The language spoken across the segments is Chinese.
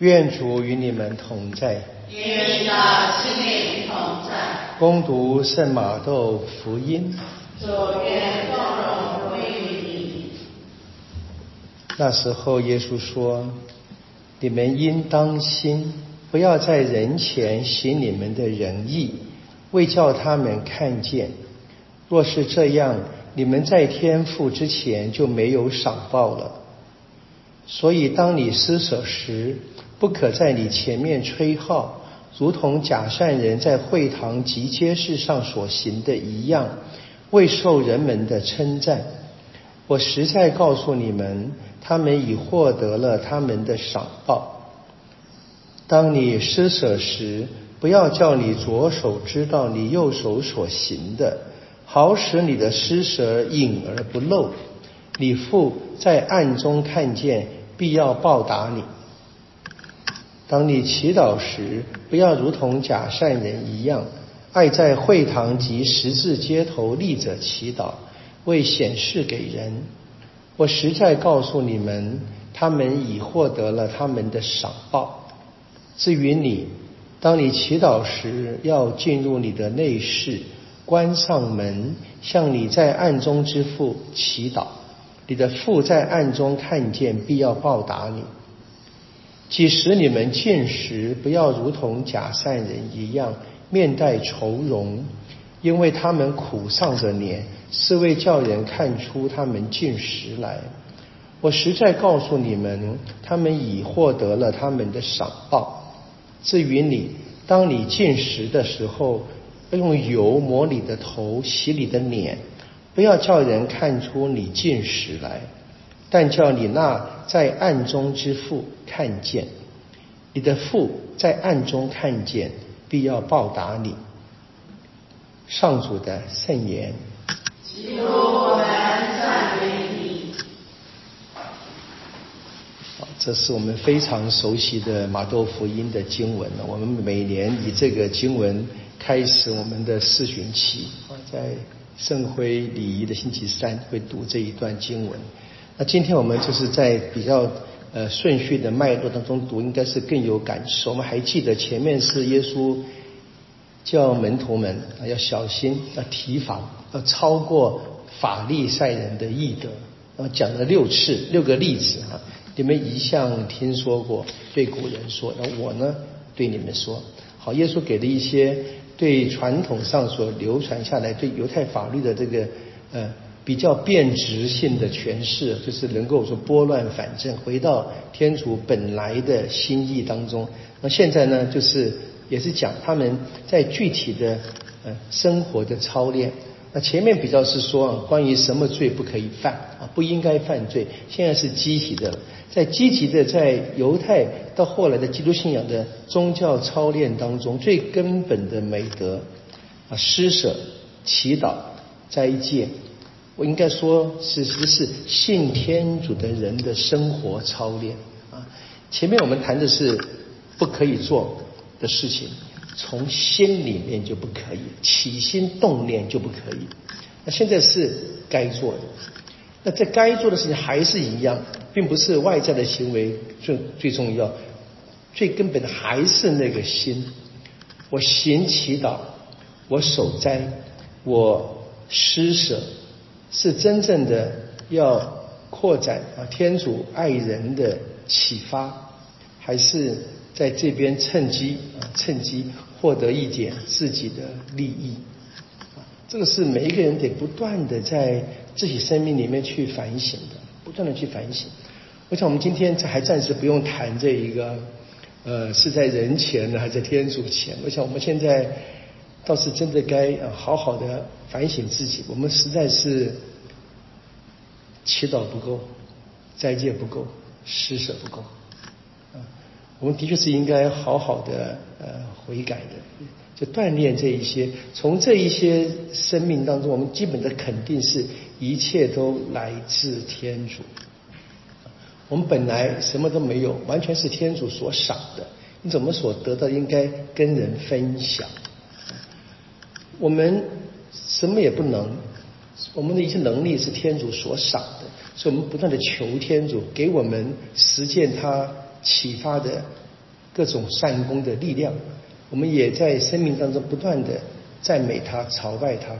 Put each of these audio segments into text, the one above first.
愿主与你们同在。愿你的心灵同在。攻读圣马窦福音。主愿光荣归于你。那时候，耶稣说：“你们应当心，不要在人前行你们的仁义，为叫他们看见。若是这样，你们在天父之前就没有赏报了。所以，当你施舍时，不可在你前面吹号，如同假善人在会堂及街市上所行的一样，未受人们的称赞。我实在告诉你们，他们已获得了他们的赏报。当你施舍时，不要叫你左手知道你右手所行的，好使你的施舍隐而不露。你父在暗中看见，必要报答你。当你祈祷时，不要如同假善人一样，爱在会堂及十字街头立着祈祷，为显示给人。我实在告诉你们，他们已获得了他们的赏报。至于你，当你祈祷时，要进入你的内室，关上门，向你在暗中之父祈祷。你的父在暗中看见，必要报答你。即使你们进食，不要如同假善人一样面带愁容，因为他们苦丧着脸，是为叫人看出他们进食来。我实在告诉你们，他们已获得了他们的赏报。至于你，当你进食的时候，用油抹你的头，洗你的脸，不要叫人看出你进食来。但叫你那在暗中之父看见，你的父在暗中看见，必要报答你。上主的圣言。基督，我们赞美你。好，这是我们非常熟悉的马窦福音的经文了。我们每年以这个经文开始我们的四旬期啊，在圣辉礼仪的星期三会读这一段经文。那今天我们就是在比较呃顺序的脉络当中读，应该是更有感受。我们还记得前面是耶稣叫门徒们啊要小心，要提防，要超过法利赛人的义德，然后讲了六次六个例子啊。你们一向听说过对古人说，那我呢对你们说，好，耶稣给了一些对传统上所流传下来对犹太法律的这个呃。比较变质性的诠释，就是能够说拨乱反正，回到天主本来的心意当中。那现在呢，就是也是讲他们在具体的呃生活的操练。那前面比较是说关于什么罪不可以犯啊，不应该犯罪。现在是积极的，在积极的在犹太到后来的基督信仰的宗教操练当中，最根本的美德啊，施舍、祈祷、斋戒。我应该说，其实是信天主的人的生活操练啊。前面我们谈的是不可以做的事情，从心里面就不可以，起心动念就不可以。那现在是该做的，那这该做的事情还是一样，并不是外在的行为最最重要，最根本的还是那个心。我行祈祷，我守斋，我施舍。是真正的要扩展啊天主爱人的启发，还是在这边趁机啊趁机获得一点自己的利益？这个是每一个人得不断的在自己生命里面去反省的，不断的去反省。我想我们今天还暂时不用谈这一个，呃，是在人前呢，还是在天主前？我想我们现在。倒是真的该好好的反省自己，我们实在是祈祷不够，斋戒不够，施舍不够，啊，我们的确是应该好好的呃悔改的，就锻炼这一些，从这一些生命当中，我们基本的肯定是一切都来自天主，我们本来什么都没有，完全是天主所赏的，你怎么所得到应该跟人分享。我们什么也不能，我们的一些能力是天主所赏的，所以我们不断的求天主给我们实践他启发的各种善功的力量。我们也在生命当中不断的赞美他、朝拜他。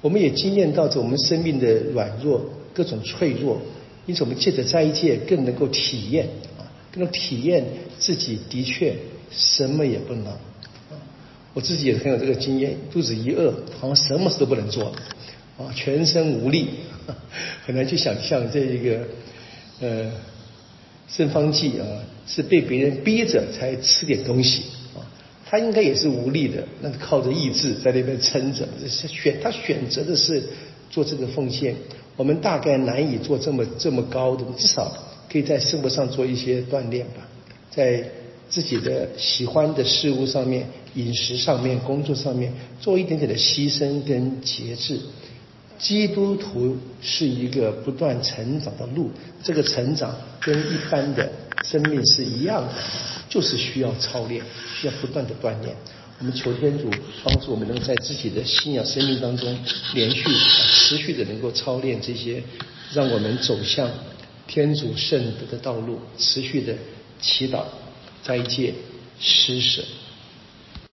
我们也经验到着我们生命的软弱、各种脆弱，因此我们借着斋戒更能够体验啊，更能体验自己的确什么也不能。我自己也很有这个经验，肚子一饿，好像什么事都不能做，啊，全身无力，很难去想象这一个呃盛方剂啊，是被别人逼着才吃点东西啊，他应该也是无力的，那靠着意志在那边撑着，选他选择的是做这个奉献，我们大概难以做这么这么高的，至少可以在生活上做一些锻炼吧，在。自己的喜欢的事物上面，饮食上面，工作上面，做一点点的牺牲跟节制。基督徒是一个不断成长的路，这个成长跟一般的生命是一样的，就是需要操练，需要不断的锻炼。我们求天主帮助我们，能在自己的信仰生命当中，连续、持续的能够操练这些，让我们走向天主圣德的道路，持续的祈祷。斋戒、施舍。